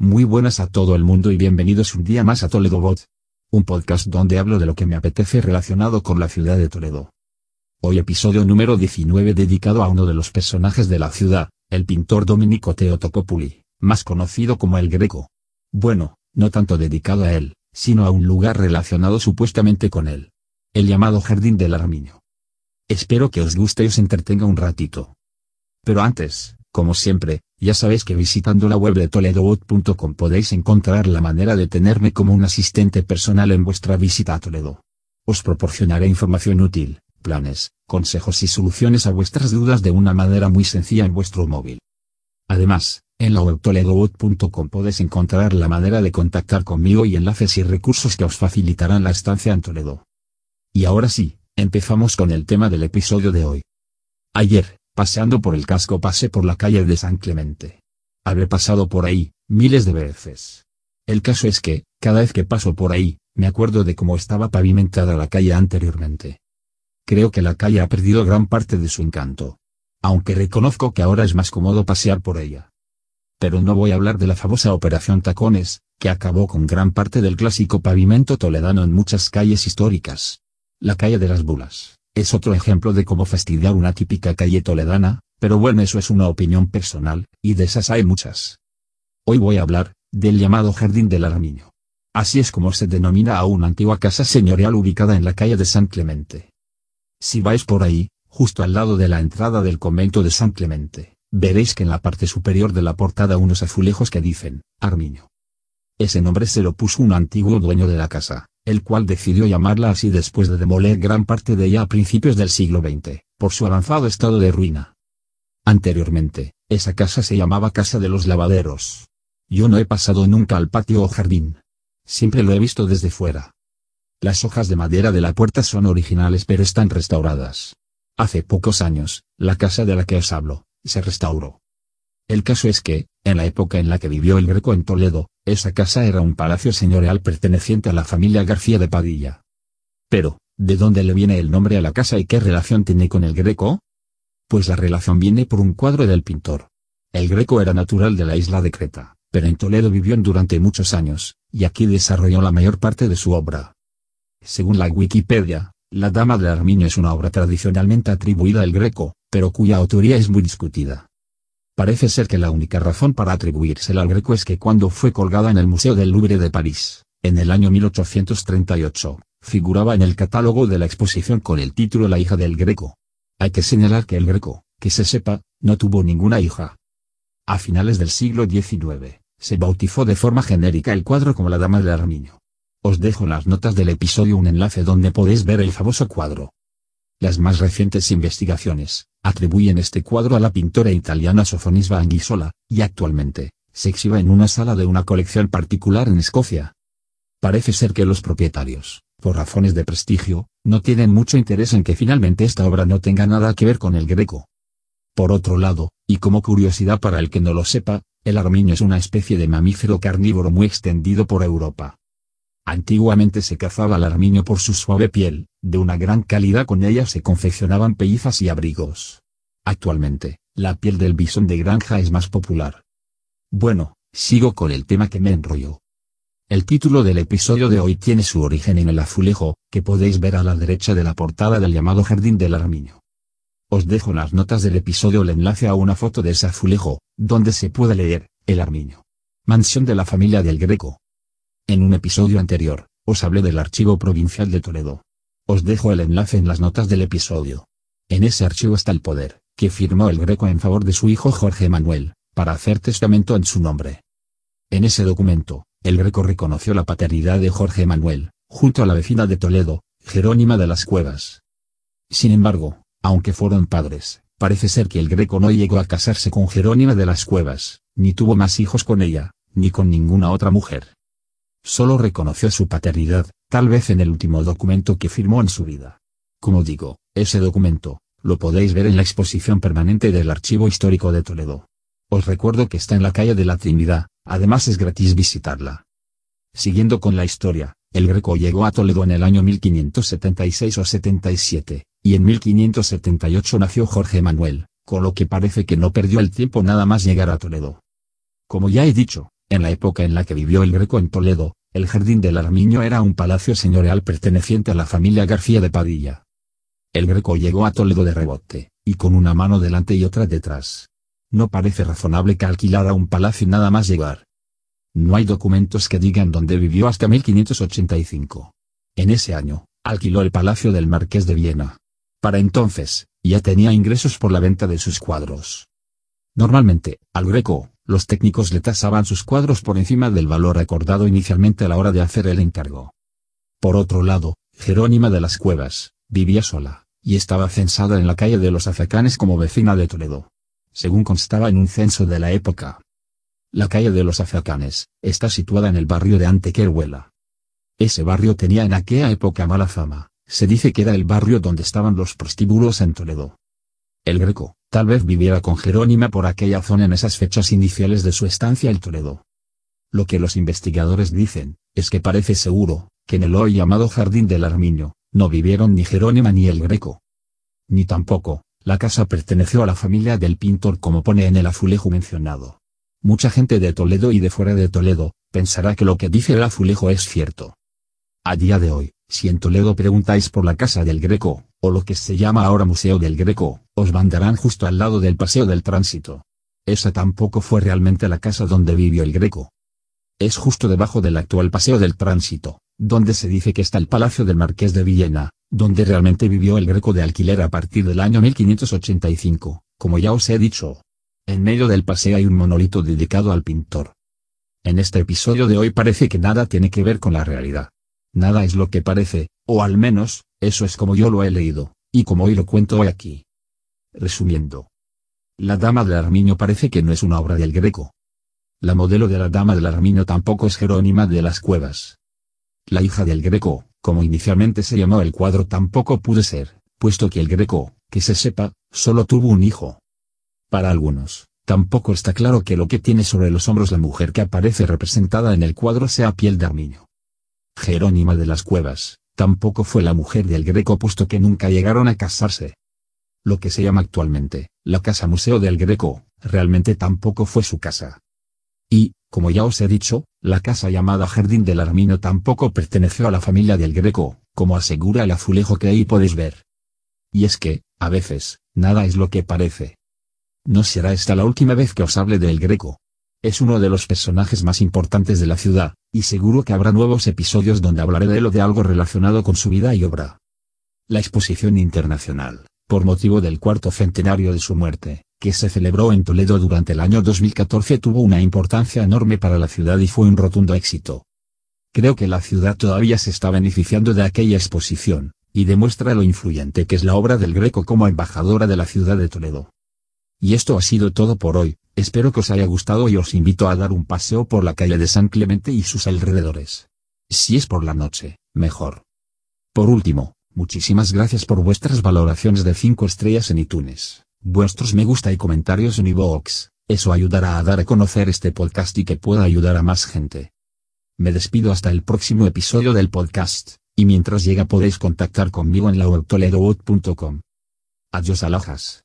Muy buenas a todo el mundo y bienvenidos un día más a Toledo Bot. Un podcast donde hablo de lo que me apetece relacionado con la ciudad de Toledo. Hoy episodio número 19 dedicado a uno de los personajes de la ciudad, el pintor Domenico Teotocopuli, más conocido como el Greco. Bueno, no tanto dedicado a él, sino a un lugar relacionado supuestamente con él. El llamado Jardín del Armiño. Espero que os guste y os entretenga un ratito. Pero antes, como siempre, ya sabéis que visitando la web de toledobot.com podéis encontrar la manera de tenerme como un asistente personal en vuestra visita a Toledo. Os proporcionaré información útil, planes, consejos y soluciones a vuestras dudas de una manera muy sencilla en vuestro móvil. Además, en la web toledobot.com podéis encontrar la manera de contactar conmigo y enlaces y recursos que os facilitarán la estancia en Toledo. Y ahora sí, empezamos con el tema del episodio de hoy. Ayer, Paseando por el casco pasé por la calle de San Clemente. Habré pasado por ahí, miles de veces. El caso es que, cada vez que paso por ahí, me acuerdo de cómo estaba pavimentada la calle anteriormente. Creo que la calle ha perdido gran parte de su encanto. Aunque reconozco que ahora es más cómodo pasear por ella. Pero no voy a hablar de la famosa Operación Tacones, que acabó con gran parte del clásico pavimento toledano en muchas calles históricas. La calle de las Bulas es otro ejemplo de cómo fastidiar una típica calle toledana, pero bueno eso es una opinión personal, y de esas hay muchas. Hoy voy a hablar, del llamado Jardín del Armiño. Así es como se denomina a una antigua casa señorial ubicada en la calle de San Clemente. Si vais por ahí, justo al lado de la entrada del convento de San Clemente, veréis que en la parte superior de la portada unos azulejos que dicen, Armiño. Ese nombre se lo puso un antiguo dueño de la casa, el cual decidió llamarla así después de demoler gran parte de ella a principios del siglo XX, por su avanzado estado de ruina. Anteriormente, esa casa se llamaba Casa de los Lavaderos. Yo no he pasado nunca al patio o jardín. Siempre lo he visto desde fuera. Las hojas de madera de la puerta son originales pero están restauradas. Hace pocos años, la casa de la que os hablo, se restauró. El caso es que, en la época en la que vivió el Greco en Toledo, esa casa era un palacio señorial perteneciente a la familia García de Padilla. Pero, ¿de dónde le viene el nombre a la casa y qué relación tiene con el Greco? Pues la relación viene por un cuadro del pintor. El Greco era natural de la isla de Creta, pero en Toledo vivió durante muchos años, y aquí desarrolló la mayor parte de su obra. Según la Wikipedia, La Dama de Armiño es una obra tradicionalmente atribuida al Greco, pero cuya autoría es muy discutida. Parece ser que la única razón para atribuírsela al Greco es que cuando fue colgada en el Museo del Louvre de París, en el año 1838, figuraba en el catálogo de la exposición con el título La hija del Greco. Hay que señalar que el Greco, que se sepa, no tuvo ninguna hija. A finales del siglo XIX, se bautizó de forma genérica el cuadro como la Dama del Armiño. Os dejo en las notas del episodio un enlace donde podéis ver el famoso cuadro. Las más recientes investigaciones, atribuyen este cuadro a la pintora italiana Sofonisba Anguissola, y actualmente, se exhibe en una sala de una colección particular en Escocia. Parece ser que los propietarios, por razones de prestigio, no tienen mucho interés en que finalmente esta obra no tenga nada que ver con el greco. Por otro lado, y como curiosidad para el que no lo sepa, el armiño es una especie de mamífero carnívoro muy extendido por Europa. Antiguamente se cazaba al armiño por su suave piel, de una gran calidad con ella se confeccionaban pellizas y abrigos. Actualmente, la piel del bisón de granja es más popular. Bueno, sigo con el tema que me enrolló. El título del episodio de hoy tiene su origen en el azulejo, que podéis ver a la derecha de la portada del llamado Jardín del Armiño. Os dejo las notas del episodio el enlace a una foto de ese azulejo, donde se puede leer, El Armiño. Mansión de la familia del Greco, en un episodio anterior, os hablé del Archivo Provincial de Toledo. Os dejo el enlace en las notas del episodio. En ese archivo está el poder, que firmó el Greco en favor de su hijo Jorge Manuel, para hacer testamento en su nombre. En ese documento, el Greco reconoció la paternidad de Jorge Manuel, junto a la vecina de Toledo, Jerónima de las Cuevas. Sin embargo, aunque fueron padres, parece ser que el Greco no llegó a casarse con Jerónima de las Cuevas, ni tuvo más hijos con ella, ni con ninguna otra mujer solo reconoció su paternidad, tal vez en el último documento que firmó en su vida. Como digo, ese documento, lo podéis ver en la exposición permanente del Archivo Histórico de Toledo. Os recuerdo que está en la calle de la Trinidad, además es gratis visitarla. Siguiendo con la historia, el Greco llegó a Toledo en el año 1576 o 77, y en 1578 nació Jorge Manuel, con lo que parece que no perdió el tiempo nada más llegar a Toledo. Como ya he dicho, En la época en la que vivió el Greco en Toledo, el Jardín del Armiño era un palacio señorial perteneciente a la familia García de Padilla. El Greco llegó a Toledo de rebote, y con una mano delante y otra detrás. No parece razonable que alquilara un palacio nada más llegar. No hay documentos que digan dónde vivió hasta 1585. En ese año, alquiló el palacio del Marqués de Viena. Para entonces, ya tenía ingresos por la venta de sus cuadros. Normalmente, al Greco, los técnicos le tasaban sus cuadros por encima del valor acordado inicialmente a la hora de hacer el encargo. Por otro lado, Jerónima de las Cuevas, vivía sola, y estaba censada en la calle de los Azacanes como vecina de Toledo. Según constaba en un censo de la época. La calle de los Azacanes, está situada en el barrio de Antequeruela. Ese barrio tenía en aquella época mala fama, se dice que era el barrio donde estaban los prostíbulos en Toledo. El Greco, tal vez viviera con Jerónima por aquella zona en esas fechas iniciales de su estancia en Toledo. Lo que los investigadores dicen, es que parece seguro, que en el hoy llamado Jardín del Armiño, no vivieron ni Jerónima ni el Greco. Ni tampoco, la casa perteneció a la familia del pintor como pone en el azulejo mencionado. Mucha gente de Toledo y de fuera de Toledo, pensará que lo que dice el azulejo es cierto. A día de hoy, si en Toledo preguntáis por la casa del Greco, o lo que se llama ahora Museo del Greco, os mandarán justo al lado del Paseo del Tránsito. Esa tampoco fue realmente la casa donde vivió el Greco. Es justo debajo del actual Paseo del Tránsito, donde se dice que está el Palacio del Marqués de Villena, donde realmente vivió el Greco de alquiler a partir del año 1585, como ya os he dicho. En medio del paseo hay un monolito dedicado al pintor. En este episodio de hoy parece que nada tiene que ver con la realidad. Nada es lo que parece, o al menos, eso es como yo lo he leído, y como hoy lo cuento hoy aquí. Resumiendo. La Dama del Armiño parece que no es una obra del Greco. La modelo de la Dama del Armiño tampoco es Jerónima de las Cuevas. La hija del Greco, como inicialmente se llamó el cuadro tampoco pudo ser, puesto que el Greco, que se sepa, solo tuvo un hijo. Para algunos, tampoco está claro que lo que tiene sobre los hombros la mujer que aparece representada en el cuadro sea piel de armiño. Jerónima de las Cuevas, tampoco fue la mujer del Greco puesto que nunca llegaron a casarse. Lo que se llama actualmente, la Casa Museo del Greco, realmente tampoco fue su casa. Y, como ya os he dicho, la casa llamada Jardín del Armino tampoco perteneció a la familia del Greco, como asegura el azulejo que ahí podéis ver. Y es que, a veces, nada es lo que parece. No será esta la última vez que os hable del Greco. Es uno de los personajes más importantes de la ciudad, y seguro que habrá nuevos episodios donde hablaré de él o de algo relacionado con su vida y obra. La exposición internacional, por motivo del cuarto centenario de su muerte, que se celebró en Toledo durante el año 2014 tuvo una importancia enorme para la ciudad y fue un rotundo éxito. Creo que la ciudad todavía se está beneficiando de aquella exposición, y demuestra lo influyente que es la obra del Greco como embajadora de la ciudad de Toledo. Y esto ha sido todo por hoy, espero que os haya gustado y os invito a dar un paseo por la calle de San Clemente y sus alrededores. Si es por la noche, mejor. Por último, muchísimas gracias por vuestras valoraciones de 5 estrellas en iTunes, vuestros me gusta y comentarios en iVoox, eso ayudará a dar a conocer este podcast y que pueda ayudar a más gente. Me despido hasta el próximo episodio del podcast, y mientras llega podéis contactar conmigo en la Adiós alojas.